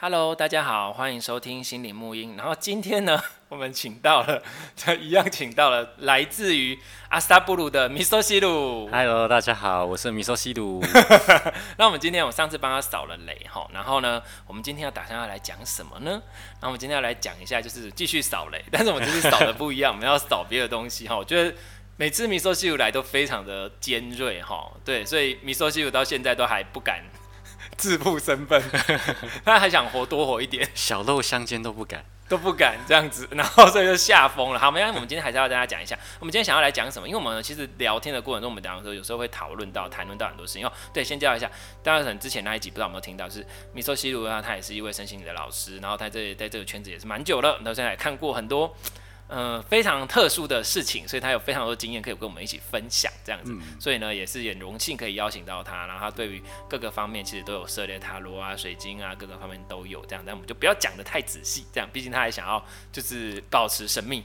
Hello，大家好，欢迎收听心灵沐音。然后今天呢，我们请到了，一样请到了来自于阿萨布鲁的米索西鲁。Hello，大家好，我是米索西鲁。那我们今天，我上次帮他扫了雷哈，然后呢，我们今天要打算要来讲什么呢？那我们今天要来讲一下，就是继续扫雷，但是我们这次扫的不一样，我们要扫别的东西哈。我觉得每次米索西鲁来都非常的尖锐哈，对，所以米索西鲁到现在都还不敢。自曝身份，他还想活多活一点，小露相间都不敢，都不敢这样子，然后所以就吓疯了。好，没关系，我们今天还是要跟大家讲一下，我们今天想要来讲什么？因为我们其实聊天的过程中，我们讲的时候有时候会讨论到、谈论到很多事情。哦，对，先介绍一下，大家可能之前那一集不知道有没有听到，是米索西鲁啊，他也是一位身心灵的老师，然后他这在这个圈子也是蛮久了，然后现在也看过很多。嗯、呃，非常特殊的事情，所以他有非常多经验可以跟我们一起分享，这样子，嗯、所以呢，也是很荣幸可以邀请到他。然后他对于各个方面其实都有涉猎，塔罗啊、水晶啊，各个方面都有这样。但我们就不要讲的太仔细，这样，毕竟他还想要就是保持神秘，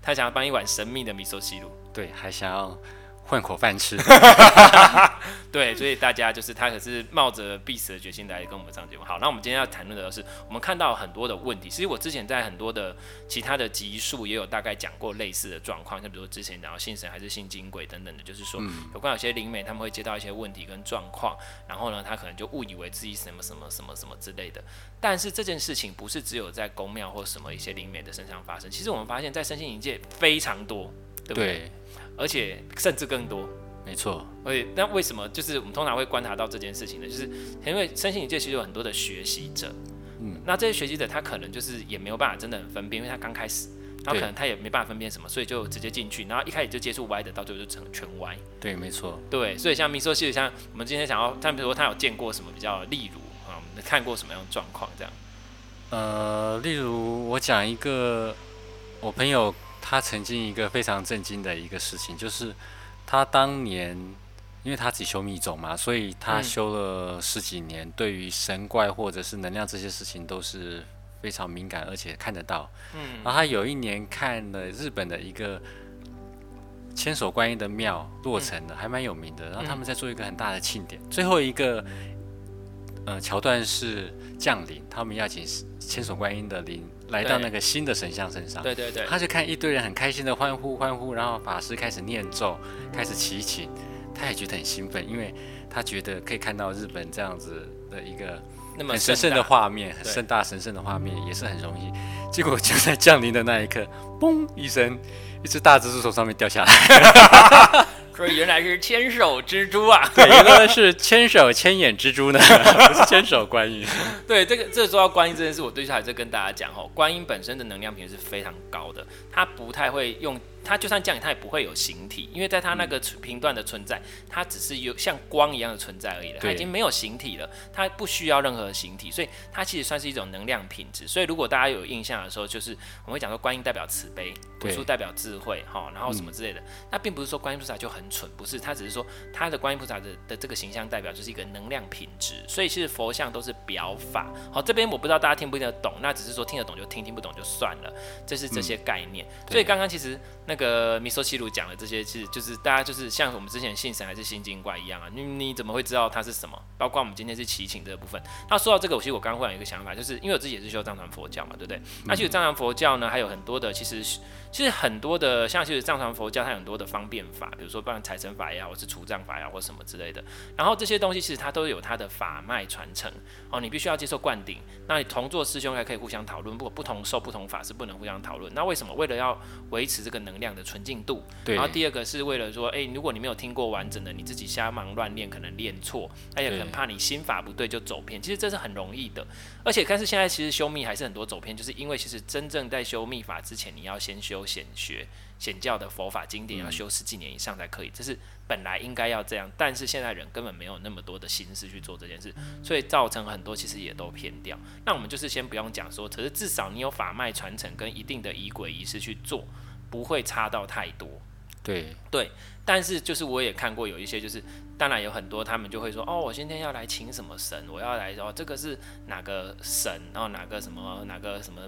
他想要帮一碗神秘的米索西路，对，还想要。混口饭吃，对，所以大家就是他可是冒着必死的决心来跟我们上节目。好，那我们今天要谈论的是，我们看到很多的问题。其实我之前在很多的其他的集数也有大概讲过类似的状况，像比如说之前讲到信神还是信金鬼等等的，就是说有关有些灵媒他们会接到一些问题跟状况，然后呢，他可能就误以为自己什么什么什么什么之类的。但是这件事情不是只有在宫庙或什么一些灵媒的身上发生，其实我们发现在身心灵界非常多，对不对？对而且甚至更多，没错。而且那为什么就是我们通常会观察到这件事情呢？就是因为身心灵界其实有很多的学习者，嗯，那这些学习者他可能就是也没有办法真的很分辨，因为他刚开始，然后可能他也没办法分辨什么，所以就直接进去，然后一开始就接触歪的，到最后就成全歪。对，没错。对，所以像明说，其实，像我们今天想要，他比如说他有见过什么比较例如啊，我们看过什么样的状况这样？呃，例如我讲一个我朋友。他曾经一个非常震惊的一个事情，就是他当年，因为他只修密宗嘛，所以他修了十几年，对于神怪或者是能量这些事情都是非常敏感，而且看得到。嗯，然后他有一年看了日本的一个千手观音的庙落成的，还蛮有名的。然后他们在做一个很大的庆典，最后一个呃桥段是降临，他们要请千手观音的灵。来到那个新的神像身上，对对对，他就看一堆人很开心的欢呼欢呼，然后法师开始念咒，开始祈请，他也觉得很兴奋，因为他觉得可以看到日本这样子的一个很神圣的画面，很盛大神圣的画面也是很容易。结果就在降临的那一刻，嘣一声，一只大蜘蛛从上面掉下来。说原来是千手蜘蛛啊！对，原来是千手千眼蜘蛛呢，不是千手观音。对，这个这个说到观音这件事，我对下来再跟大家讲哦，观音本身的能量品是非常高的，它不太会用。它就算降临，它也不会有形体，因为在它那个频段的存在，它只是有像光一样的存在而已了。它已经没有形体了，它不需要任何形体，所以它其实算是一种能量品质。所以如果大家有印象的时候，就是我们会讲说观音代表慈悲，古树代表智慧，哈，然后什么之类的。那并不是说观音菩萨就很蠢，不是，它只是说它的观音菩萨的的这个形象代表就是一个能量品质。所以其实佛像都是表法。好，这边我不知道大家听不听得懂，那只是说听得懂就听，听不懂就算了。这是这些概念。所以刚刚其实。那个米索西鲁讲的这些，其实就是大家就是像我们之前信神还是心经怪一样啊，你你怎么会知道它是什么？包括我们今天是祈请这个部分。那说到这个，我其实我刚刚忽然有一个想法，就是因为我自己也是修藏传佛教嘛，对不对？那其实藏传佛教呢，还有很多的，其实其实很多的，像其实藏传佛教它有很多的方便法，比如说办财神法呀，或是除障法呀，或什么之类的。然后这些东西其实它都有它的法脉传承哦，你必须要接受灌顶。那你同座师兄还可以互相讨论，不过不同受不同法是不能互相讨论。那为什么？为了要维持这个能能量的纯净度，对。然后第二个是为了说，哎、欸，如果你没有听过完整的，你自己瞎忙乱练，可能练错，而且很怕你心法不对就走偏。其实这是很容易的，而且但是现在其实修密还是很多走偏，就是因为其实真正在修密法之前，你要先修显学显教的佛法经典，要修十几年以上才可以。这是本来应该要这样，但是现在人根本没有那么多的心思去做这件事，所以造成很多其实也都偏掉。那我们就是先不用讲说，可是至少你有法脉传承跟一定的仪轨仪式去做。不会差到太多，对对，但是就是我也看过有一些，就是当然有很多他们就会说，哦，我今天要来请什么神，我要来哦，这个是哪个神，然后哪个什么哪个什么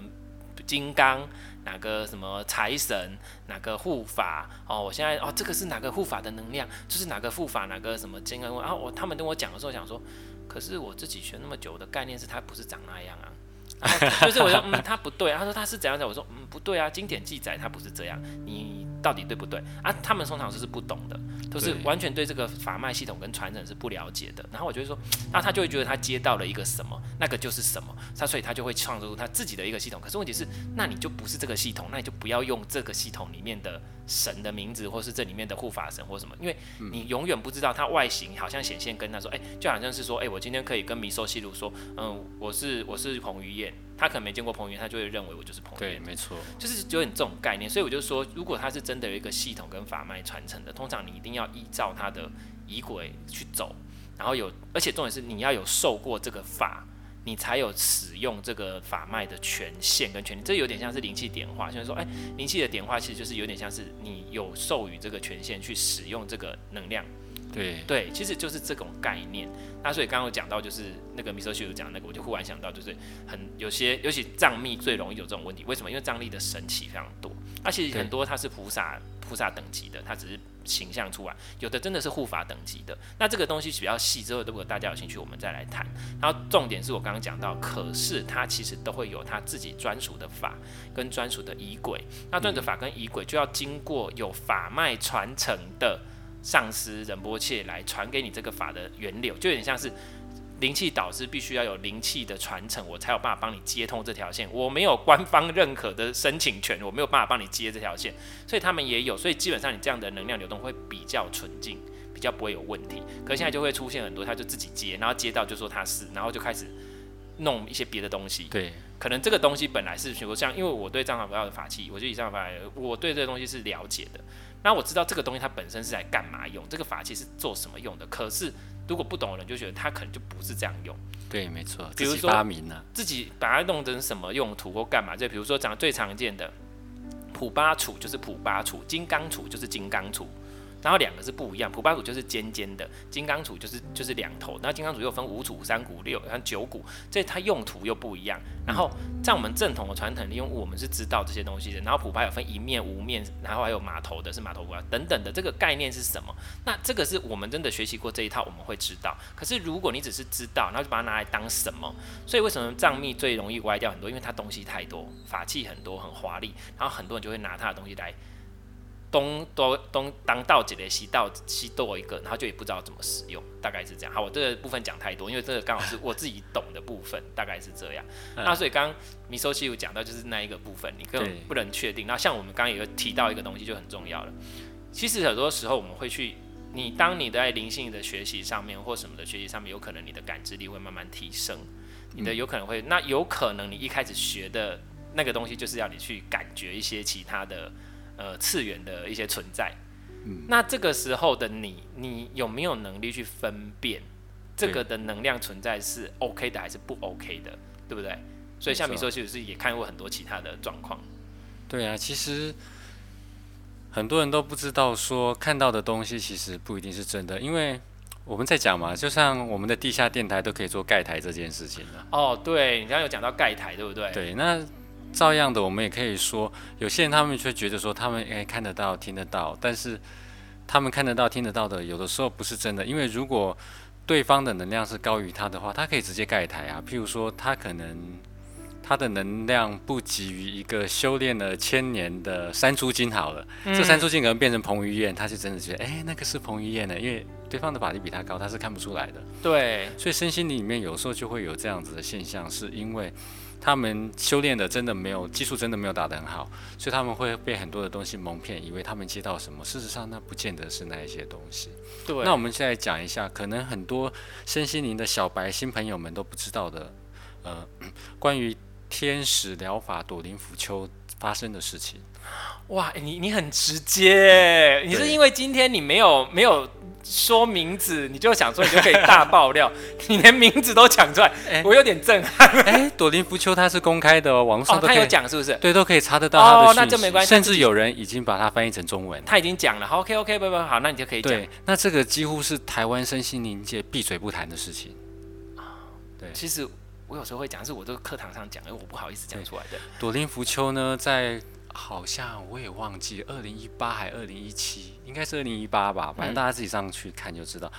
金刚，哪个什么财神，哪个护法，哦，我现在哦，这个是哪个护法的能量，就是哪个护法哪个什么金刚，然后我他们跟我讲的时候想说，可是我自己学那么久的概念是它不是长那样啊。就是我说，嗯，他不对。他说他是怎样讲？我说，嗯，不对啊，经典记载他不是这样。你到底对不对啊？他们通常就是不懂的，都是完全对这个法脉系统跟传承是不了解的。然后我就会说，那他就会觉得他接到了一个什么，那个就是什么。他所以他就会创造出他自己的一个系统。可是问题是，那你就不是这个系统，那你就不要用这个系统里面的神的名字，或是这里面的护法神或什么，因为你永远不知道他外形好像显现跟他说，哎、欸，就好像是说，哎、欸，我今天可以跟米寿西路说，嗯，我是我是彭于晏。他可能没见过彭于晏，他就会认为我就是彭于晏。对，没错，就是有点这种概念。所以我就说，如果他是真的有一个系统跟法脉传承的，通常你一定要依照他的仪轨去走，然后有，而且重点是你要有受过这个法，你才有使用这个法脉的权限跟权利。这有点像是灵气点化，就是说，哎，灵气的点化其实就是有点像是你有授予这个权限去使用这个能量。对对，其实就是这种概念。那所以刚刚有讲到，就是那个米索西鲁讲那个，我就忽然想到，就是很有些，尤其藏密最容易有这种问题。为什么？因为藏密的神奇非常多，而且很多它是菩萨菩萨等级的，它只是形象出来；有的真的是护法等级的。那这个东西比较细，之后如果大家有兴趣，我们再来谈。然后重点是我刚刚讲到，可是它其实都会有它自己专属的法跟专属的仪轨。那专属的法跟仪轨就要经过有法脉传承的。上师仁波切来传给你这个法的源流，就有点像是灵气导师必须要有灵气的传承，我才有办法帮你接通这条线。我没有官方认可的申请权，我没有办法帮你接这条线，所以他们也有。所以基本上你这样的能量流动会比较纯净，比较不会有问题。可现在就会出现很多，他就自己接，然后接到就说他是，然后就开始弄一些别的东西。对，可能这个东西本来是比如像，因为我对藏传佛教的法器，我就以藏传法，我对这个东西是了解的。那我知道这个东西它本身是来干嘛用，这个法器是做什么用的。可是如果不懂的人就觉得它可能就不是这样用。对，没错。比如说发明了自己把它弄成什么用途或干嘛？就比如说讲最常见的普巴杵就是普巴杵，金刚杵就是金刚杵。然后两个是不一样，普巴杵就是尖尖的，金刚杵就是就是两头。那金刚杵又分五杵、三股、六，然后九鼓，这它用途又不一样。然后在我们正统的传统里，因为我们是知道这些东西的。然后普巴有分一面、无面，然后还有马头的，是马头鼓等等的。这个概念是什么？那这个是我们真的学习过这一套，我们会知道。可是如果你只是知道，然后就把它拿来当什么？所以为什么藏密最容易歪掉很多？因为它东西太多，法器很多，很华丽，然后很多人就会拿它的东西来。东多东当道几类，西道西多一个，然后就也不知道怎么使用，大概是这样。好，我这个部分讲太多，因为这个刚好是我自己懂的部分，大概是这样。嗯、那所以刚刚米索西有讲到就是那一个部分，你根本不能确定。那像我们刚刚也有提到一个东西就很重要了。其实很多时候我们会去，你当你在灵性的学习上面或什么的学习上面，有可能你的感知力会慢慢提升，你的有可能会，那有可能你一开始学的那个东西就是要你去感觉一些其他的。呃，次元的一些存在，嗯，那这个时候的你，你有没有能力去分辨这个的能量存在是 OK 的还是不 OK 的，对不对？所以像你说，其实是也看过很多其他的状况。对啊，其实很多人都不知道说看到的东西其实不一定是真的，因为我们在讲嘛，就像我们的地下电台都可以做盖台这件事情了。哦，对，你刚刚有讲到盖台，对不对？对，那。照样的，我们也可以说，有些人他们却觉得说他们诶看得到、听得到，但是他们看得到、听得到的，有的时候不是真的。因为如果对方的能量是高于他的话，他可以直接盖台啊。譬如说，他可能他的能量不及于一个修炼了千年的三珠金好了，嗯、这三珠金可能变成彭于晏，他就真的觉得诶，那个是彭于晏呢，因为对方的法力比他高，他是看不出来的。对，所以身心灵里面有时候就会有这样子的现象，是因为。他们修炼的真的没有技术，真的没有打得很好，所以他们会被很多的东西蒙骗，以为他们接到什么，事实上那不见得是那一些东西。对，那我们现在讲一下，可能很多身心灵的小白新朋友们都不知道的，呃，关于天使疗法朵林福丘发生的事情。哇，你你很直接，你是因为今天你没有没有。说名字，你就想说你就可以大爆料，你连名字都讲出来，欸、我有点震撼。哎、欸，朵林浮丘他是公开的哦，网上都可以、哦、他有讲是不是？对，都可以查得到。哦，那就没关系。甚至有人已经把它翻译成中文。他已经讲了，好，OK OK，不不好，那你就可以讲。对，那这个几乎是台湾身心灵界闭嘴不谈的事情。对，其实我有时候会讲，是我这个课堂上讲，因为我不好意思讲出来的。朵林浮丘呢，在。好像我也忘记，二零一八还二零一七，应该是二零一八吧。反正大家自己上去看就知道，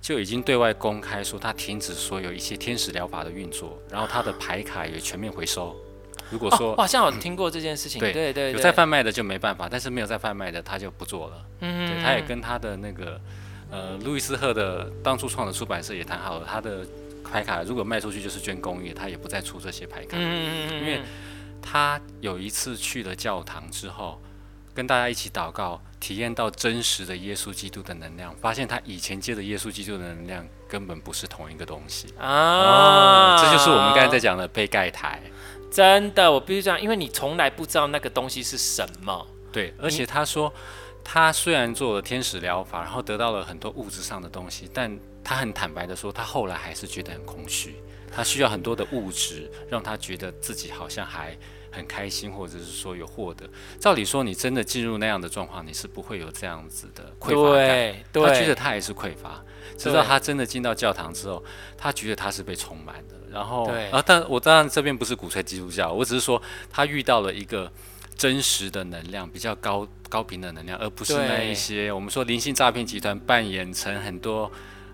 就已经对外公开说他停止所有一些天使疗法的运作，然后他的牌卡也全面回收。如果说，哦、好像有听过这件事情，嗯、对对对，有在贩卖的就没办法，但是没有在贩卖的他就不做了。嗯，对，他也跟他的那个呃路易斯赫的当初创的出版社也谈好了，他的牌卡如果卖出去就是捐公益，他也不再出这些牌卡。嗯，因为。他有一次去了教堂之后，跟大家一起祷告，体验到真实的耶稣基督的能量，发现他以前接的耶稣基督的能量根本不是同一个东西啊、哦！这就是我们刚才在讲的被盖台。真的，我必须这样，因为你从来不知道那个东西是什么。对，而且他说，他虽然做了天使疗法，然后得到了很多物质上的东西，但他很坦白的说，他后来还是觉得很空虚。他需要很多的物质，让他觉得自己好像还很开心，或者是说有获得。照理说，你真的进入那样的状况，你是不会有这样子的匮乏感。对，对，他觉得他也是匮乏，直到他真的进到教堂之后，他觉得他是被充满的。然后，啊，但我当然这边不是鼓吹基督教，我只是说他遇到了一个真实的能量，比较高高频的能量，而不是那一些我们说灵性诈骗集团扮演成很多。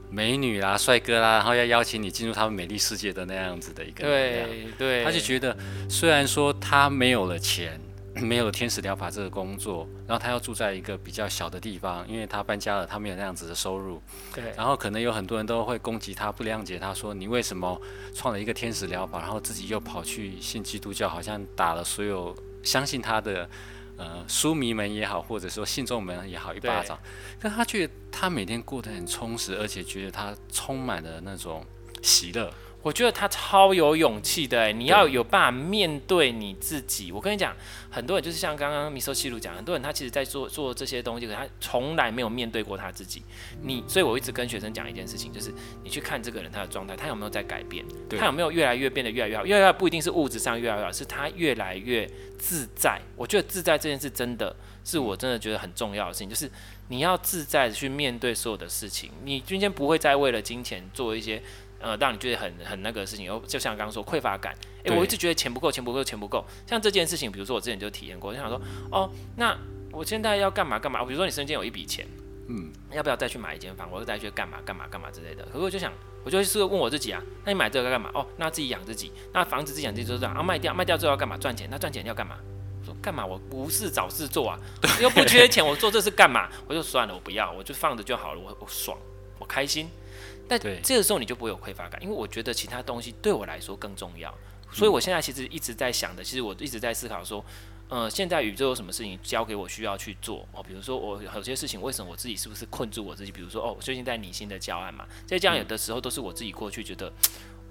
美女啦，帅哥啦，然后要邀请你进入他们美丽世界的那样子的一个，对对，他就觉得虽然说他没有了钱，没有了天使疗法这个工作，然后他要住在一个比较小的地方，因为他搬家了，他没有那样子的收入，对，然后可能有很多人都会攻击他，不谅解他说你为什么创了一个天使疗法，然后自己又跑去信基督教，好像打了所有相信他的。呃，书迷们也好，或者说信众们也好，一巴掌。但他觉得他每天过得很充实，而且觉得他充满了那种喜乐。我觉得他超有勇气的，你要有办法面对你自己。我跟你讲，很多人就是像刚刚米寿西鲁讲，很多人他其实在做做这些东西，可他从来没有面对过他自己。你，所以我一直跟学生讲一件事情，就是你去看这个人他的状态，他有没有在改变？他有没有越来越变得越来越好？越来越好不一定是物质上越来越好，是他越来越自在。我觉得自在这件事真的是我真的觉得很重要的事情，就是你要自在的去面对所有的事情。你今天不会再为了金钱做一些。呃，让你觉得很很那个事情，然后就像刚刚说匮乏感，诶、欸，我一直觉得钱不够，钱不够，钱不够。像这件事情，比如说我之前就体验过，就想说，哦，那我现在要干嘛干嘛？比如说你身边有一笔钱，嗯，要不要再去买一间房，或者再去干嘛干嘛干嘛之类的？可是我就想，我就是问我自己啊，那你买这个干嘛？哦，那自己养自己，那房子自己养自己就是这样，啊，卖掉卖掉之后要干嘛？赚钱，那赚钱要干嘛？说干嘛？我无事找事做啊，又不缺钱，我做这是干嘛？我就算了，我不要，我就放着就好了，我我爽，我开心。但这个时候你就不会有匮乏感，因为我觉得其他东西对我来说更重要。所以我现在其实一直在想的，其实我一直在思考说，呃，现在宇宙有什么事情交给我需要去做哦？比如说我有些事情，为什么我自己是不是困住我自己？比如说哦，我最近在拟新的教案嘛，在这样有的时候都是我自己过去觉得。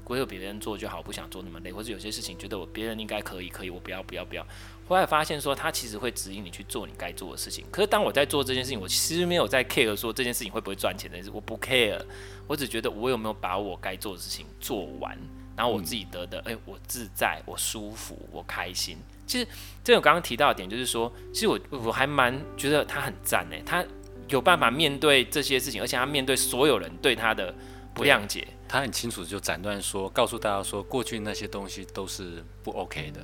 我有别人做就好，不想做那么累，或者有些事情觉得我别人应该可以，可以，我不要，不要，不要。后来发现说，他其实会指引你去做你该做的事情。可是当我在做这件事情，我其实没有在 care 说这件事情会不会赚钱的事，我不 care。我只觉得我有没有把我该做的事情做完，然后我自己得的，诶、我自在，我舒服，我开心。其实这我刚刚提到的点就是说，其实我我还蛮觉得他很赞呢，他有办法面对这些事情，而且他面对所有人对他的不谅解。他很清楚就斩断说，告诉大家说，过去那些东西都是不 OK 的。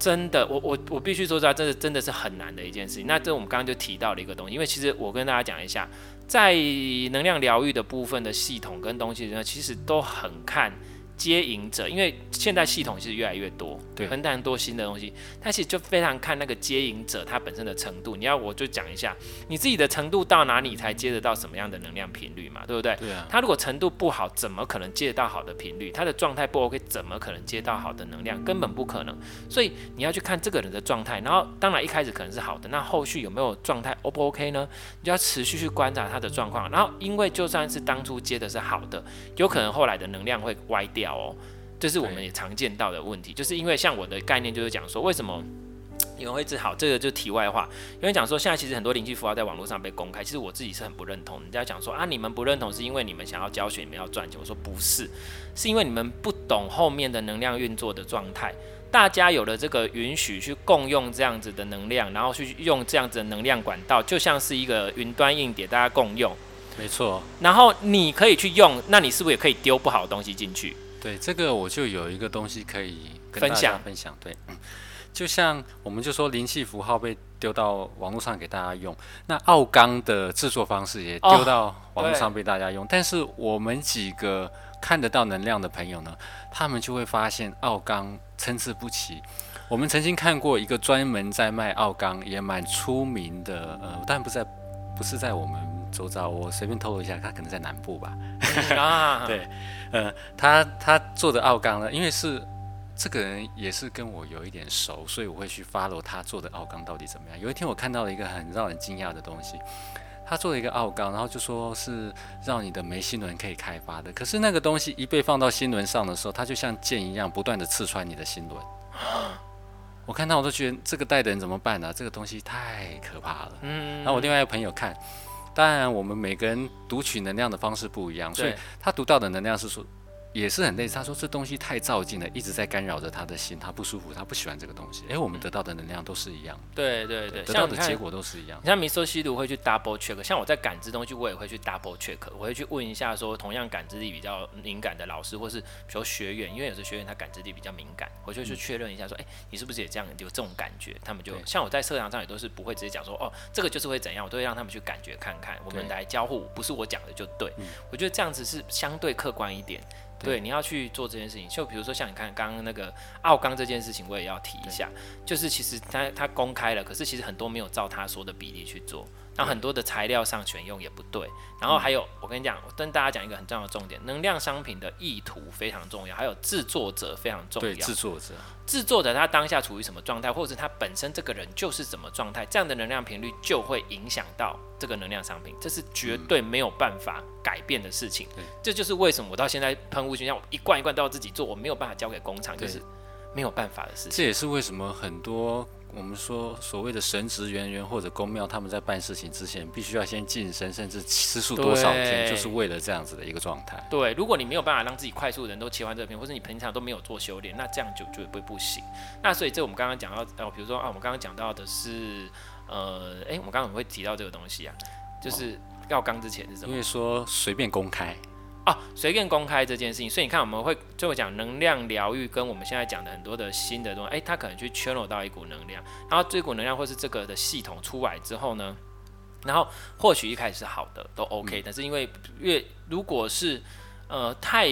真的，我我我必须说实话，这是真的是很难的一件事情。那这我们刚刚就提到了一个东西，因为其实我跟大家讲一下，在能量疗愈的部分的系统跟东西呢，其实都很看。接引者，因为现在系统其实越来越多，对，很多很多新的东西，它其实就非常看那个接引者他本身的程度。你要我就讲一下，你自己的程度到哪里才接得到什么样的能量频率嘛，对不对？对啊。他如果程度不好，怎么可能接得到好的频率？他的状态不 OK，怎么可能接到好的能量？根本不可能。所以你要去看这个人的状态，然后当然一开始可能是好的，那后续有没有状态 O 不 OK 呢？你就要持续去观察他的状况。然后因为就算是当初接的是好的，有可能后来的能量会歪掉。哦，这是我们也常见到的问题，就是因为像我的概念就是讲说，为什么有人会治好，这个就题外话。因为讲说，现在其实很多灵气符号在网络上被公开，其实我自己是很不认同。人家讲说啊，你们不认同是因为你们想要教学，你们要赚钱。我说不是，是因为你们不懂后面的能量运作的状态。大家有了这个允许去共用这样子的能量，然后去用这样子的能量管道，就像是一个云端硬碟，大家共用。没错。然后你可以去用，那你是不是也可以丢不好的东西进去？对，这个我就有一个东西可以跟大家分享分享。对，嗯。就像我们就说灵气符号被丢到网络上给大家用，那奥钢的制作方式也丢到网络上被大家用，哦、但是我们几个看得到能量的朋友呢，他们就会发现奥钢参差不齐。我们曾经看过一个专门在卖奥钢也蛮出名的，呃，但不在不是在我们周遭，我随便透露一下，他可能在南部吧。啊、对，呃，他他做的奥钢呢，因为是。这个人也是跟我有一点熟，所以我会去 follow 他做的奥钢到底怎么样。有一天我看到了一个很让人惊讶的东西，他做了一个奥钢，然后就说是让你的眉心轮可以开发的。可是那个东西一被放到心轮上的时候，它就像剑一样不断的刺穿你的心轮。我看到我都觉得这个带的人怎么办呢、啊？这个东西太可怕了。嗯然后我另外一个朋友看，当然我们每个人读取能量的方式不一样，所以他读到的能量是说。也是很类似，他说这东西太照进了，一直在干扰着他的心，他不舒服，他不喜欢这个东西。哎，我们得到的能量都是一样，对对对，得到的结果都是一样。像米索西鲁会去 double check，像我在感知东西，我也会去 double check，我会去问一下说，同样感知力比较敏感的老师，或是比如学员，因为有时学员他感知力比较敏感，我就去确认一下说，哎，你是不是也这样有这种感觉？他们就像我在课堂上也都是不会直接讲说，哦，这个就是会怎样，我都会让他们去感觉看看，我们来交互，不是我讲的就对。我觉得这样子是相对客观一点。对，你要去做这件事情，就比如说像你看刚刚那个奥钢这件事情，我也要提一下，就是其实他他公开了，可是其实很多没有照他说的比例去做，然后很多的材料上选用也不对，然后还有我跟你讲，我跟大家讲一个很重要的重点，能量商品的意图非常重要，还有制作者非常重要，对，制作者。制作者他当下处于什么状态，或者是他本身这个人就是什么状态，这样的能量频率就会影响到这个能量商品，这是绝对没有办法改变的事情。嗯、这就是为什么我到现在喷雾熏香，我一罐一罐都要自己做，我没有办法交给工厂，就是没有办法的事情。这也是为什么很多。我们说所谓的神职人员或者公庙，他们在办事情之前，必须要先晋升，甚至吃素多少天，就是为了这样子的一个状态。对，如果你没有办法让自己快速人都切换这个片，或者你平常都没有做修炼，那这样就就不会不行。那所以这我们刚刚讲到，哦，比如说啊，我们刚刚讲到的是，呃，哎，我们刚刚怎么会提到这个东西啊？就是要刚之前是什么？因为说随便公开。哦，随便公开这件事情，所以你看，我们会最后讲能量疗愈，跟我们现在讲的很多的新的东西，哎，它可能去 channel 到一股能量，然后这股能量或是这个的系统出来之后呢，然后或许一开始是好的，都 OK，但是因为越如果是呃太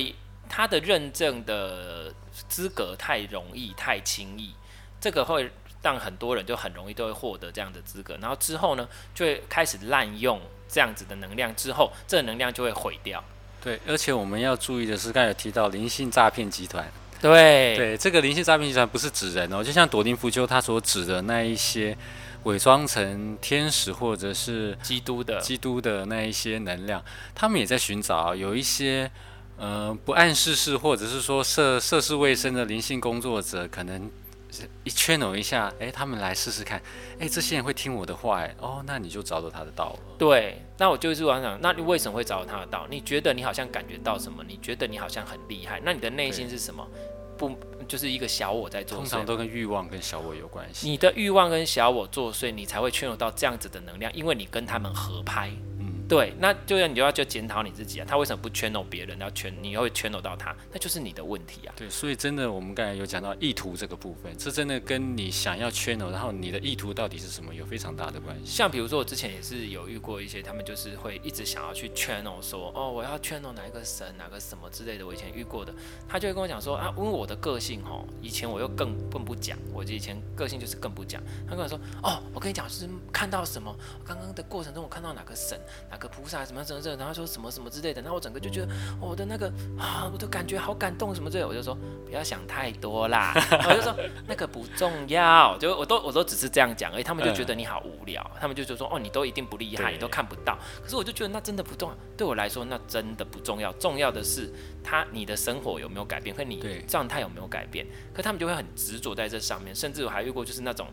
它的认证的资格太容易太轻易，这个会让很多人就很容易都会获得这样的资格，然后之后呢就会开始滥用这样子的能量，之后这个能量就会毁掉。对，而且我们要注意的是，刚才有提到灵性诈骗集团。对对，这个灵性诈骗集团不是指人哦，就像朵林福丘他所指的那一些伪装成天使或者是基督的基督的那一些能量，他们也在寻找有一些呃不谙世事或者是说涉涉世未深的灵性工作者，可能。一圈拢一下，哎，他们来试试看，哎，这些人会听我的话，哎，哦，那你就找到他的道了。对，那我就是我想，那你为什么会找到他的道？你觉得你好像感觉到什么？你觉得你好像很厉害？那你的内心是什么？不，就是一个小我在作。通常都跟欲望跟小我有关系。你的欲望跟小我作祟，你才会 channel 到这样子的能量，因为你跟他们合拍。对，那就要你就要就检讨你自己啊，他为什么不 channel 别人，要圈你会 channel 到他，那就是你的问题啊。对，所以真的我们刚才有讲到意图这个部分，这真的跟你想要 channel，然后你的意图到底是什么，有非常大的关系。像比如说我之前也是有遇过一些，他们就是会一直想要去 channel 说，哦，我要 channel 哪一个神，哪个什么之类的。我以前遇过的，他就会跟我讲说啊，因为我的个性哦，以前我又更更不讲，我以前个性就是更不讲。他跟我说，哦，我跟你讲，就是看到什么，刚刚的过程中我看到哪个神，哪个菩萨什么什么什么，然后说什么什么之类的，然后我整个就觉得我的那个啊，我的感觉好感动什么之类的，我就说不要想太多啦，我就说那个不重要，就我都我都只是这样讲而已，他们就觉得你好无聊，他们就觉得说哦，你都一定不厉害，你都看不到，可是我就觉得那真的不重要，对我来说那真的不重要，重要的是他你的生活有没有改变，和你状态有没有改变，可他们就会很执着在这上面，甚至我还遇过就是那种。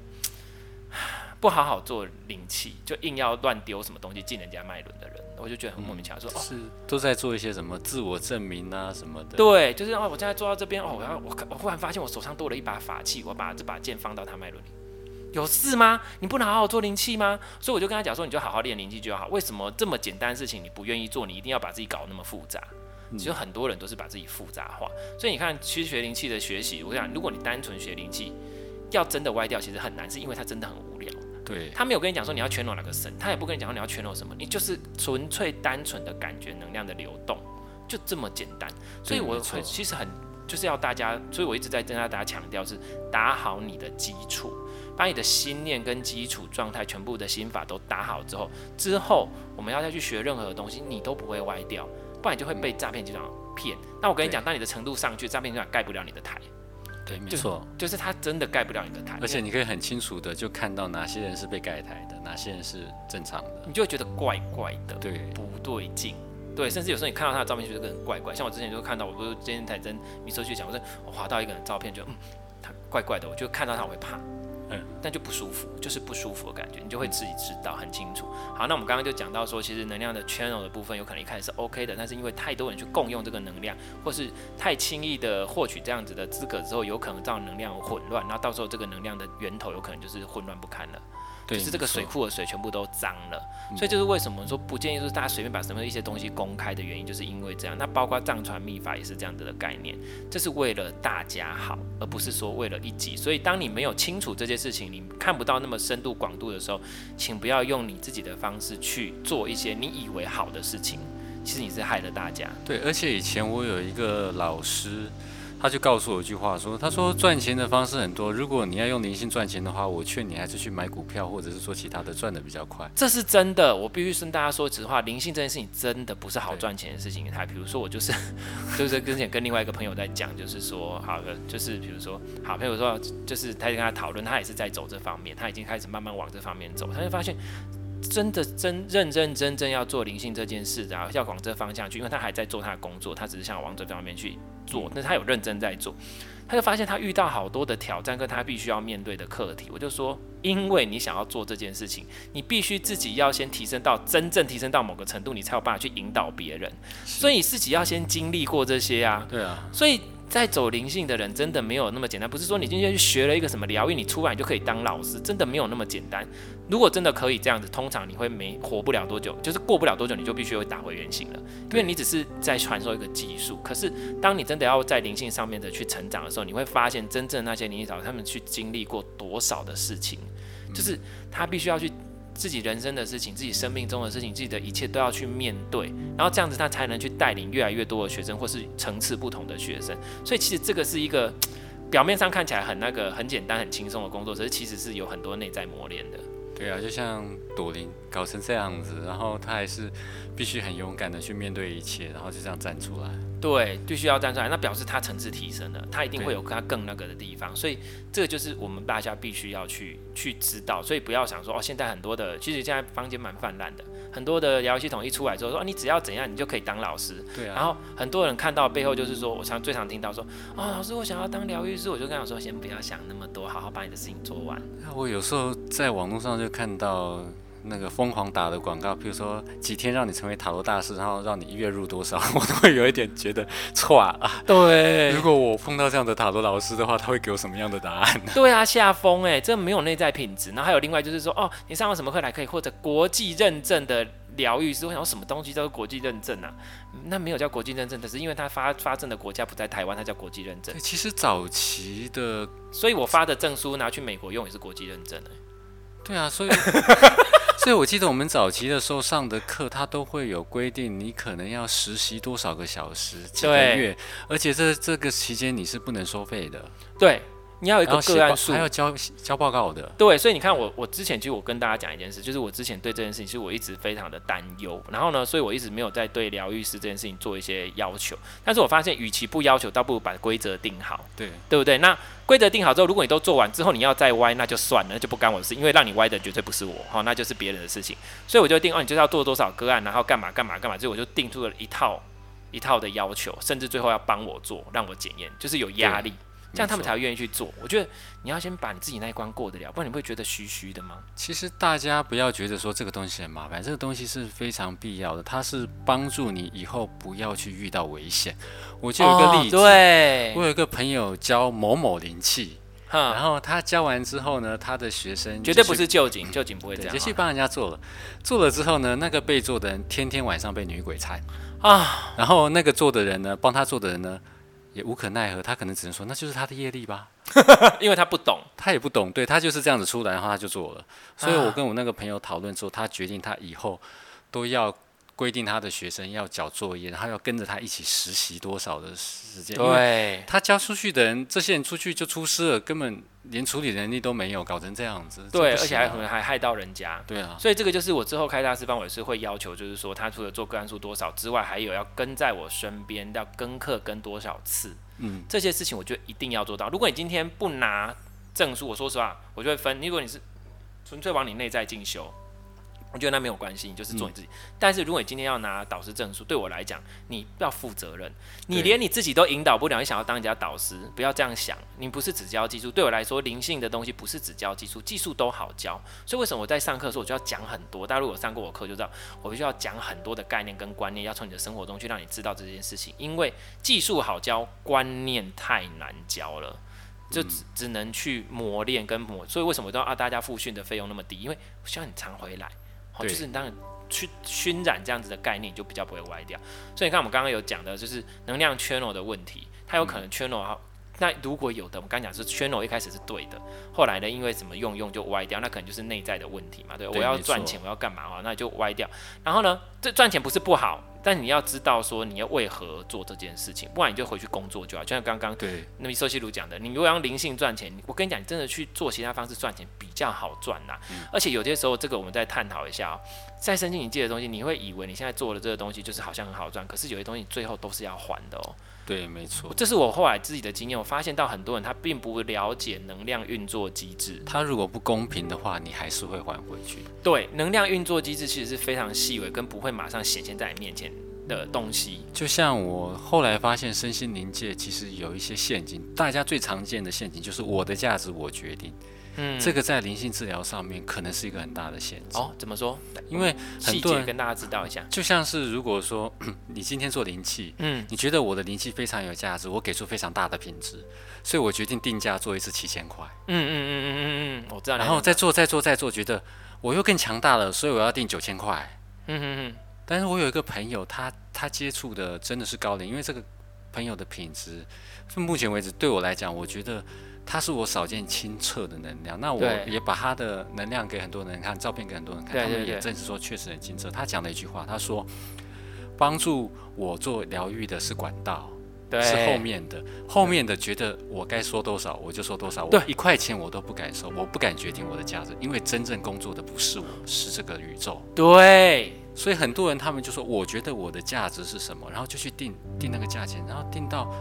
不好好做灵气，就硬要乱丢什么东西进人家脉轮的人，我就觉得很莫名其妙。说、嗯、是都在做一些什么自我证明啊什么的。对，就是哦，我现在做到这边哦，我要我我忽然发现我手上多了一把法器，我把这把剑放到他脉轮里，有事吗？你不能好好做灵气吗？所以我就跟他讲说，你就好好练灵气就好。为什么这么简单的事情你不愿意做？你一定要把自己搞那么复杂？其实很多人都是把自己复杂化。所以你看，其实学灵气的学习，我想如果你单纯学灵气，要真的歪掉，其实很难，是因为它真的很无聊。对，他没有跟你讲说你要圈拢哪个神，他也不跟你讲说你要圈拢什么，你就是纯粹单纯的感觉能量的流动，就这么简单。所以我会其实很就是要大家，所以我一直在跟大家强调是打好你的基础，把你的心念跟基础状态全部的心法都打好之后，之后我们要再去学任何的东西，你都不会歪掉，不然你就会被诈骗集团骗。那我跟你讲，当你的程度上去，诈骗集团盖不了你的台。对，没错，就是他真的盖不了你的台，而且你可以很清楚的就看到哪些人是被盖台的，哪些人是正常的，你就会觉得怪怪的，对，不对劲，对，甚至有时候你看到他的照片，觉得很怪怪。像我之前就看到，我不是今天才跟米索去讲，我说我滑到一个人照片，就嗯，他怪怪的，我就看到他我会怕。嗯，但就不舒服，就是不舒服的感觉，你就会自己知道很清楚。好，那我们刚刚就讲到说，其实能量的 channel 的部分有可能一开始是 OK 的，但是因为太多人去共用这个能量，或是太轻易的获取这样子的资格之后，有可能造成能量混乱，那到时候这个能量的源头有可能就是混乱不堪了。对，就是这个水库的水全部都脏了，所以就是为什么说不建议说大家随便把什么一些东西公开的原因，就是因为这样。那包括藏传秘法也是这样子的概念，这是为了大家好，而不是说为了一己。所以当你没有清楚这件事情，你看不到那么深度广度的时候，请不要用你自己的方式去做一些你以为好的事情，其实你是害了大家。对，而且以前我有一个老师。他就告诉我一句话，说：“他说赚钱的方式很多，如果你要用灵性赚钱的话，我劝你还是去买股票，或者是做其他的，赚的比较快。”这是真的，我必须跟大家说实话，灵性这件事情真的不是好赚钱的事情。他比如说我就是，就是之前跟另外一个朋友在讲，就是说好的，就是比如说好朋友说，就是他就跟他讨论，他也是在走这方面，他已经开始慢慢往这方面走，他就发现。真的真认认真真要做灵性这件事，然后要往这方向去，因为他还在做他的工作，他只是想往这方面去做，但他有认真在做，他就发现他遇到好多的挑战跟他必须要面对的课题。我就说，因为你想要做这件事情，你必须自己要先提升到真正提升到某个程度，你才有办法去引导别人，所以你自己要先经历过这些啊。对啊，所以。在走灵性的人真的没有那么简单，不是说你今天去学了一个什么疗愈，你出来你就可以当老师，真的没有那么简单。如果真的可以这样子，通常你会没活不了多久，就是过不了多久，你就必须会打回原形了，因为你只是在传授一个技术。可是当你真的要在灵性上面的去成长的时候，你会发现真正那些灵性导师他们去经历过多少的事情，就是他必须要去。自己人生的事情，自己生命中的事情，自己的一切都要去面对，然后这样子他才能去带领越来越多的学生，或是层次不同的学生。所以其实这个是一个表面上看起来很那个很简单、很轻松的工作，可是其实是有很多内在磨练的。对啊，就像朵琳搞成这样子，然后他还是必须很勇敢的去面对一切，然后就这样站出来。对，必须要站出来，那表示他层次提升了，他一定会有他更那个的地方，所以这个就是我们大家必须要去去知道，所以不要想说哦，现在很多的，其实现在坊间蛮泛滥的，很多的疗愈系统一出来之后说，啊，你只要怎样，你就可以当老师，对啊，然后很多人看到背后就是说，我常最常听到说，哦，老师我想要当疗愈师，我就跟他说，先不要想那么多，好好把你的事情做完。我有时候在网络上就看到。那个疯狂打的广告，比如说几天让你成为塔罗大师，然后让你月入多少，我都会有一点觉得错啊。对，如果我碰到这样的塔罗老师的话，他会给我什么样的答案呢？对啊，下风哎，这没有内在品质。然后还有另外就是说，哦，你上了什么课来可以获得国际认证的疗愈师？我想说什么东西叫做国际认证啊？那没有叫国际认证，但是因为他发发证的国家不在台湾，他叫国际认证。其实早期的，所以我发的证书拿去美国用也是国际认证。对啊，所以。所以，我记得我们早期的时候上的课，它都会有规定，你可能要实习多少个小时，几个月，而且这这个期间你是不能收费的。对，你要有一个个案数，还要交交报告的。对，所以你看我，我之前其实我跟大家讲一件事，就是我之前对这件事情，其实我一直非常的担忧。然后呢，所以我一直没有在对疗愈师这件事情做一些要求。但是我发现，与其不要求，倒不如把规则定好。对，对不对？那规则定好之后，如果你都做完之后，你要再歪，那就算了，那就不干我的事，因为让你歪的绝对不是我，好，那就是别人的事情。所以我就定哦，你就是要做多少个案，然后干嘛干嘛干嘛，所以我就定出了一套一套的要求，甚至最后要帮我做，让我检验，就是有压力。这样他们才会愿意去做。我觉得你要先把你自己那一关过得了，不然你会觉得虚虚的吗？其实大家不要觉得说这个东西很麻烦，这个东西是非常必要的，它是帮助你以后不要去遇到危险。我就有一个例子，哦、对，我有一个朋友教某某灵气，然后他教完之后呢，他的学生绝对不是旧警，旧警不会这样，就去帮人家做了，做了之后呢，那个被做的人天天晚上被女鬼缠啊，然后那个做的人呢，帮他做的人呢，也无可奈何，他可能只能说那就是他的业力吧，因为他不懂，他也不懂，对，他就是这样子出来，然后他就做了。所以我跟我那个朋友讨论之后，他决定他以后都要规定他的学生要交作业，然后要跟着他一起实习多少的时间。对，他教出去的人，这些人出去就出师了，根本连处理能力都没有，搞成这样子。对，而且还可能还害到人家。对啊，所以这个就是我之后开大师班，我也是会要求，就是说他除了做个案数多少之外，还有要跟在我身边，要跟课跟多少次。嗯，这些事情我觉得一定要做到。如果你今天不拿证书，我说实话，我就会分。如果你是纯粹往你内在进修。我觉得那没有关系，你就是做你自己。嗯、但是如果你今天要拿导师证书，对我来讲，你要负责任。你连你自己都引导不了，你想要当人家导师，不要这样想。你不是只教技术，对我来说，灵性的东西不是只教技术，技术都好教。所以为什么我在上课的时候我就要讲很多？大家如果上过我课就知道，我必须要讲很多的概念跟观念，要从你的生活中去让你知道这件事情。因为技术好教，观念太难教了，就只只能去磨练跟磨。所以为什么都要啊大家复训的费用那么低？因为我希望你常回来。哦，就是你当然去熏染这样子的概念，就比较不会歪掉。所以你看，我们刚刚有讲的，就是能量 channel 的问题，它有可能 channel 哈。那如果有的，我刚讲是 channel 一开始是对的，后来呢，因为怎么用用就歪掉，那可能就是内在的问题嘛。对，对我要赚钱，我要干嘛啊，那就歪掉。然后呢，这赚钱不是不好。但你要知道说你要为何做这件事情，不然你就回去工作就好。就像刚刚对那么寿西鲁讲的，你如果要灵性赚钱，我跟你讲，你真的去做其他方式赚钱比较好赚呐。嗯、而且有些时候，这个我们再探讨一下哦、喔，在身心灵界的东西，你会以为你现在做的这个东西就是好像很好赚，可是有些东西最后都是要还的哦、喔。对，没错，这是我后来自己的经验。我发现到很多人他并不了解能量运作机制。他如果不公平的话，你还是会还回去。对，能量运作机制其实是非常细微，跟不会马上显现在你面前的东西。就像我后来发现，身心灵界其实有一些陷阱。大家最常见的陷阱就是我的价值我决定。嗯，这个在灵性治疗上面可能是一个很大的限制。哦，怎么说？因为很多人跟大家知道一下，就像是如果说你今天做灵气，嗯，你觉得我的灵气非常有价值，我给出非常大的品质，所以我决定定价做一次七千块。嗯嗯嗯嗯嗯嗯，我知道。然后再做再做再做，觉得我又更强大了，所以我要定九千块。嗯嗯嗯。但是我有一个朋友，他他接触的真的是高龄，因为这个朋友的品质，就目前为止对我来讲，我觉得。他是我少见清澈的能量，那我也把他的能量给很多人看，照片给很多人看，他们也证实说确实很清澈。他讲了一句话，他说：“帮助我做疗愈的是管道，是后面的，后面的觉得我该说多少我就说多少，我一块钱我都不敢收，我不敢决定我的价值，因为真正工作的不是我，是这个宇宙。”对，所以很多人他们就说：“我觉得我的价值是什么？”然后就去定定那个价钱，然后定到。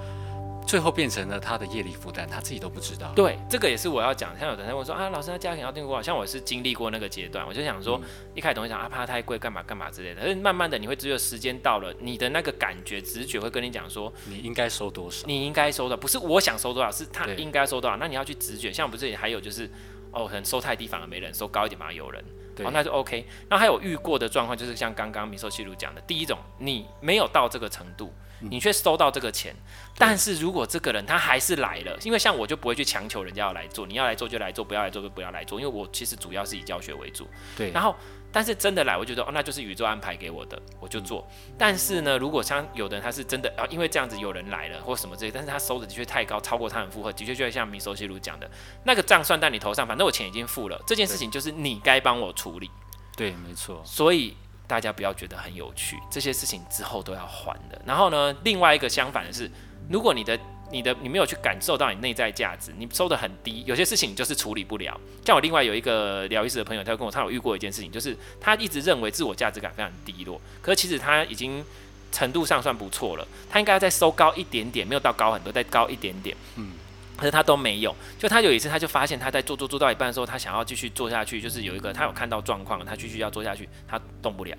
最后变成了他的业力负担，他自己都不知道。对，这个也是我要讲。像有的人问说啊，老师，那家庭要定多少？像我是经历过那个阶段，我就想说，嗯、一开始会想啊，怕太贵，干嘛干嘛之类的。但是慢慢的，你会只有时间到了，你的那个感觉、直觉会跟你讲说，你应该收多少？你应该收的不是我想收多少，是他应该收多少。那你要去直觉。像我们这里还有就是，哦，可能收太低反而没人，收高一点反而有人。对，那就 OK。那还有遇过的状况，就是像刚刚米寿西鲁讲的，第一种，你没有到这个程度。你却收到这个钱，但是如果这个人他还是来了，因为像我就不会去强求人家要来做，你要来做就来做，不要来做就不要来做，因为我其实主要是以教学为主。对。然后，但是真的来，我觉得哦，那就是宇宙安排给我的，我就做。但是呢，如果像有的人他是真的啊，因为这样子有人来了或什么之类，但是他收的的确太高，超过他很负荷，的确就会像米索西鲁讲的，那个账算在你头上，反正我钱已经付了，这件事情就是你该帮我处理。对，没错。所以。大家不要觉得很有趣，这些事情之后都要还的。然后呢，另外一个相反的是，如果你的你的你没有去感受到你内在价值，你收得很低，有些事情就是处理不了。像我另外有一个疗愈师的朋友，他跟我他有遇过一件事情，就是他一直认为自我价值感非常低落，可是其实他已经程度上算不错了，他应该要再收高一点点，没有到高很多，再高一点点，嗯，可是他都没有。就他有一次，他就发现他在做做做到一半的时候，他想要继续做下去，就是有一个他有看到状况，他继续要做下去，他动不了，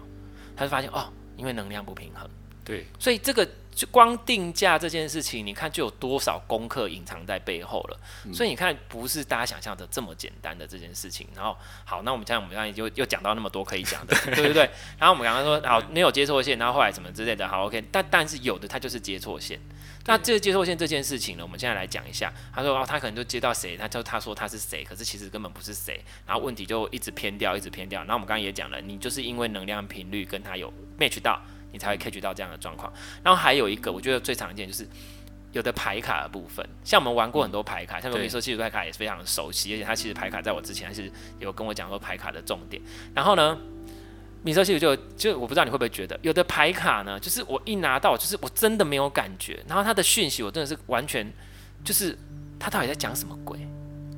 他就发现哦，因为能量不平衡。对，所以这个就光定价这件事情，你看就有多少功课隐藏在背后了。嗯、所以你看，不是大家想象的这么简单的这件事情。然后，好，那我们现在，我们刚才又又讲到那么多可以讲的，对不对？然后我们刚刚说，好，没有接错线，然后后来什么之类的，好，OK。但但是有的，它就是接错线。那这个接受线这件事情呢，我们现在来讲一下。他说，哦，他可能就接到谁，他就他说他是谁，可是其实根本不是谁。然后问题就一直偏掉，一直偏掉。然后我们刚刚也讲了，你就是因为能量频率跟他有 match 到。你才会 catch 到这样的状况，然后还有一个我觉得最常见就是有的牌卡的部分，像我们玩过很多牌卡，像我跟你说，技术牌卡也是非常熟悉，而且他其实牌卡在我之前还是有跟我讲过牌卡的重点。然后呢，米色系就就我不知道你会不会觉得，有的牌卡呢，就是我一拿到，就是我真的没有感觉，然后他的讯息我真的是完全就是他到底在讲什么鬼？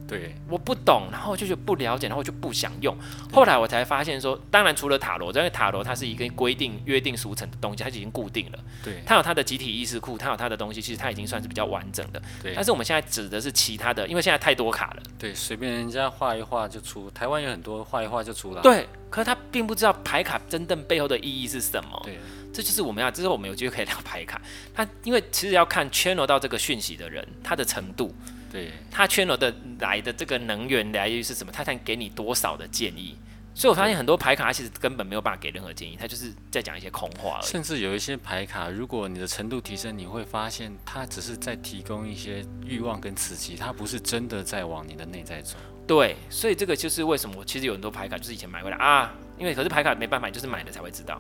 对，我不懂，然后我就觉得不了解，然后我就不想用。后来我才发现说，当然除了塔罗，因为塔罗它是一个规定、约定俗成的东西，它已经固定了。对，它有它的集体意识库，它有它的东西，其实它已经算是比较完整的。对。但是我们现在指的是其他的，因为现在太多卡了。对，随便人家画一画就出，台湾有很多画一画就出了。对，可是他并不知道牌卡真正背后的意义是什么。对，这就是我们要，这是我们有机会可以聊牌卡。他因为其实要看 channel 到这个讯息的人，他的程度。对，他 channel 的来的这个能源来源是什么？他能给你多少的建议？所以我发现很多牌卡，它其实根本没有办法给任何建议，他就是在讲一些空话而已。甚至有一些牌卡，如果你的程度提升，你会发现它只是在提供一些欲望跟刺激，它不是真的在往你的内在走。对，所以这个就是为什么我其实有很多牌卡，就是以前买回来啊，因为可是牌卡没办法，就是买了才会知道。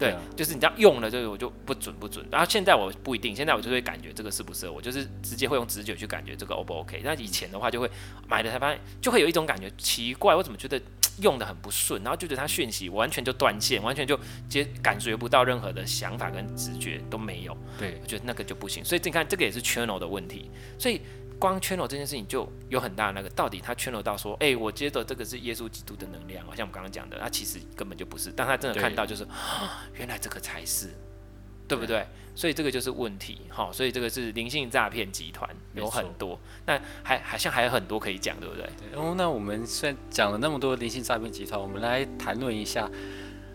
对，就是你这样用了，这个我就不准不准。然后现在我不一定，现在我就会感觉这个适不适合我，就是直接会用直觉去感觉这个 O 不 OK。那以前的话就会买了才发现，就会有一种感觉奇怪，我怎么觉得用的很不顺，然后就觉得它讯息完全就断线，完全就接感觉不到任何的想法跟直觉都没有。对，我觉得那个就不行。所以你看，这个也是 channel 的问题。所以。光 channel 这件事情就有很大的那个，到底他 channel 到说，哎、欸，我接的这个是耶稣基督的能量，好像我们刚刚讲的，他其实根本就不是。但他真的看到，就是 原来这个才是，对不对？对，所以这个就是问题，哈。所以这个是灵性诈骗集团有很多，那还好像还有很多可以讲，对不对？对哦，那我们虽然讲了那么多灵性诈骗集团，我们来谈论一下，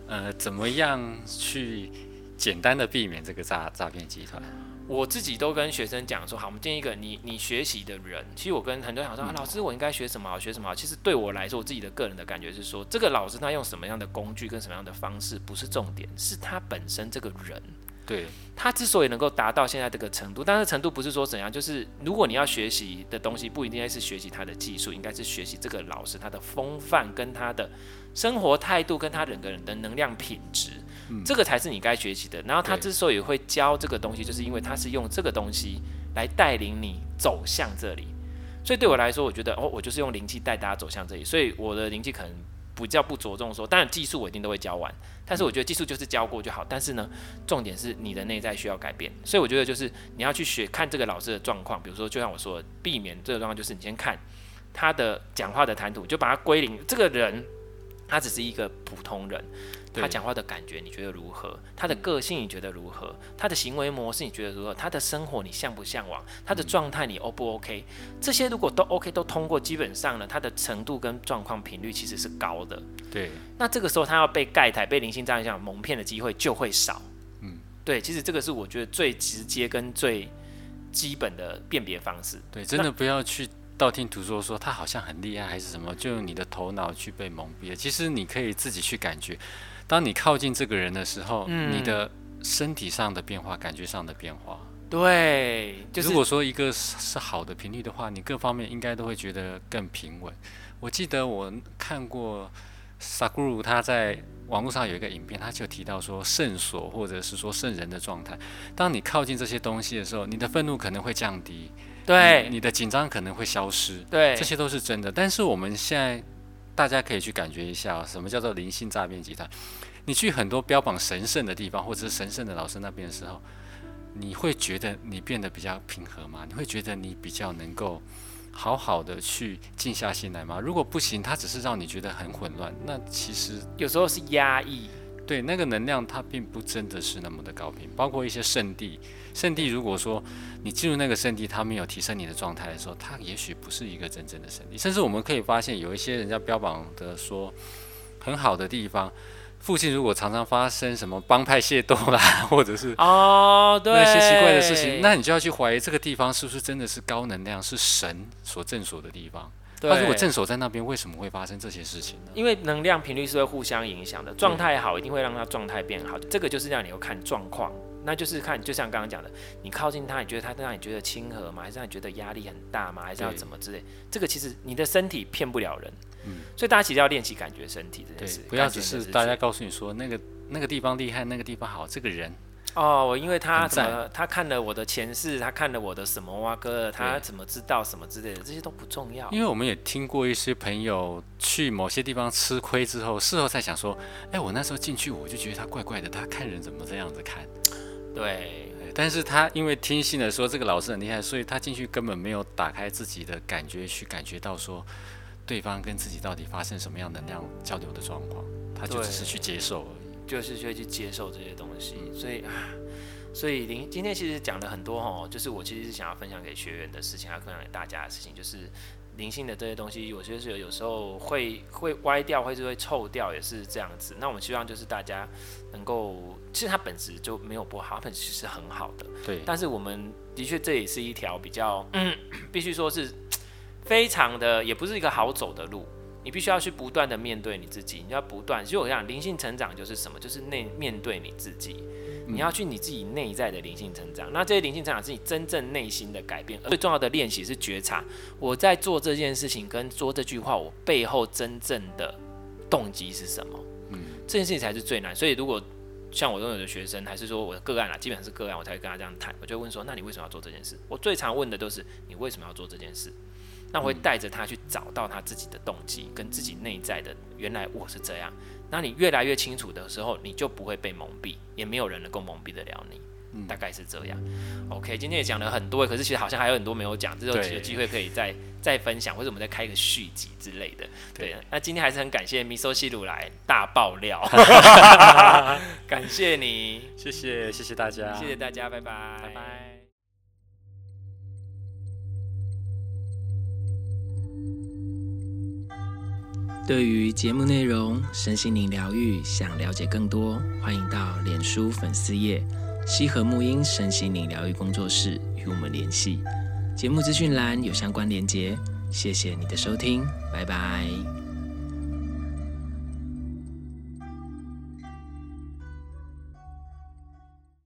呃，怎么样去简单的避免这个诈诈骗集团。我自己都跟学生讲说，好，我们建议一个你你学习的人，其实我跟很多人讲说，啊，老师我应该学什么好，学什么好。其实对我来说，我自己的个人的感觉是说，这个老师他用什么样的工具跟什么样的方式不是重点，是他本身这个人。对，他之所以能够达到现在这个程度，但是程度不是说怎样，就是如果你要学习的东西，不一定是学习他的技术，应该是学习这个老师他的风范跟他的生活态度跟他整个人的能量品质。这个才是你该学习的。然后他之所以会教这个东西，就是因为他是用这个东西来带领你走向这里。所以对我来说，我觉得哦，我就是用灵气带大家走向这里。所以我的灵气可能比较不着重说，当然技术我一定都会教完。但是我觉得技术就是教过就好。但是呢，重点是你的内在需要改变。所以我觉得就是你要去学看这个老师的状况。比如说，就像我说的，避免这个状况，就是你先看他的讲话的谈吐，就把它归零。这个人他只是一个普通人。他讲话的感觉你觉得如何？他的个性你觉得如何？他的行为模式你觉得如何？他的生活你向不向往？他的状态你 O 不 OK？这些如果都 OK 都通过，基本上呢，他的程度跟状况频率其实是高的。对。那这个时候他要被盖台、被灵性这样蒙骗的机会就会少。嗯。对，其实这个是我觉得最直接跟最基本的辨别方式。对，真的不要去道听途说说他好像很厉害还是什么，就用你的头脑去被蒙蔽。其实你可以自己去感觉。当你靠近这个人的时候，嗯、你的身体上的变化、感觉上的变化，对，就是、如果说一个是是好的频率的话，你各方面应该都会觉得更平稳。我记得我看过萨古鲁他在网络上有一个影片，他就提到说圣所或者是说圣人的状态。当你靠近这些东西的时候，你的愤怒可能会降低，对，你，你的紧张可能会消失，对，这些都是真的。但是我们现在。大家可以去感觉一下，什么叫做灵性诈骗集团？你去很多标榜神圣的地方，或者是神圣的老师那边的时候，你会觉得你变得比较平和吗？你会觉得你比较能够好好的去静下心来吗？如果不行，它只是让你觉得很混乱，那其实有时候是压抑。对，那个能量它并不真的是那么的高频，包括一些圣地，圣地如果说你进入那个圣地，它没有提升你的状态的时候，它也许不是一个真正的圣地。甚至我们可以发现，有一些人家标榜的说很好的地方，附近如果常常发生什么帮派械斗啦，或者是 哦，对，那些奇怪的事情，那你就要去怀疑这个地方是不是真的是高能量，是神所镇守的地方。那如果镇守在那边，为什么会发生这些事情呢？因为能量频率是会互相影响的，状态好一定会让它状态变好。这个就是让你要看状况，那就是看，就像刚刚讲的，你靠近他，你觉得他让你觉得亲和吗？还是让你觉得压力很大吗？还是要怎么之类？这个其实你的身体骗不了人，嗯，所以大家其实要练习感觉身体这件事，不要只是大家告诉你说那个那个地方厉害，那个地方好，这个人。哦，我因为他怎么，他看了我的前世，他看了我的什么哇哥，他怎么知道什么之类的，这些都不重要。因为我们也听过一些朋友去某些地方吃亏之后，事后才想说，哎，我那时候进去我就觉得他怪怪的，他看人怎么这样子看？对。但是他因为听信了说这个老师很厉害，所以他进去根本没有打开自己的感觉去感觉到说，对方跟自己到底发生什么样能量交流的状况，他就只是去接受而已。就是去会去接受这些东西，所以啊，所以灵今天其实讲了很多哦，就是我其实是想要分享给学员的事情，还有分享给大家的事情，就是灵性的这些东西，我觉得是有时候会会歪掉，或是会臭掉，也是这样子。那我们希望就是大家能够，其实它本质就没有不好，它本质是很好的。对。但是我们的确这也是一条比较，嗯，必须说是非常的，也不是一个好走的路。你必须要去不断的面对你自己，你要不断。其实我想灵性成长就是什么，就是内面对你自己，你要去你自己内在的灵性成长。那这些灵性成长是你真正内心的改变，而最重要的练习是觉察，我在做这件事情跟说这句话，我背后真正的动机是什么？嗯，这件事情才是最难。所以如果像我拥有的学生，还是说我的个案啊，基本上是个案，我才会跟他这样谈。我就问说，那你为什么要做这件事？我最常问的都是你为什么要做这件事？那我会带着他去找到他自己的动机，跟自己内在的原来我是这样。那你越来越清楚的时候，你就不会被蒙蔽，也没有人能够蒙蔽得了你。大概是这样。OK，今天也讲了很多，可是其实好像还有很多没有讲，之后有机会可以再再分享，或者我们再开一个续集之类的。对，对，那今天还是很感谢米索西鲁来大爆料，感谢你，谢谢谢谢大家，谢谢大家，拜拜。拜拜。对于节目内容、身心灵疗愈，想了解更多，欢迎到脸书粉丝页“西和沐音身心灵疗愈工作室”与我们联系。节目资讯栏有相关连接。谢谢你的收听，拜拜。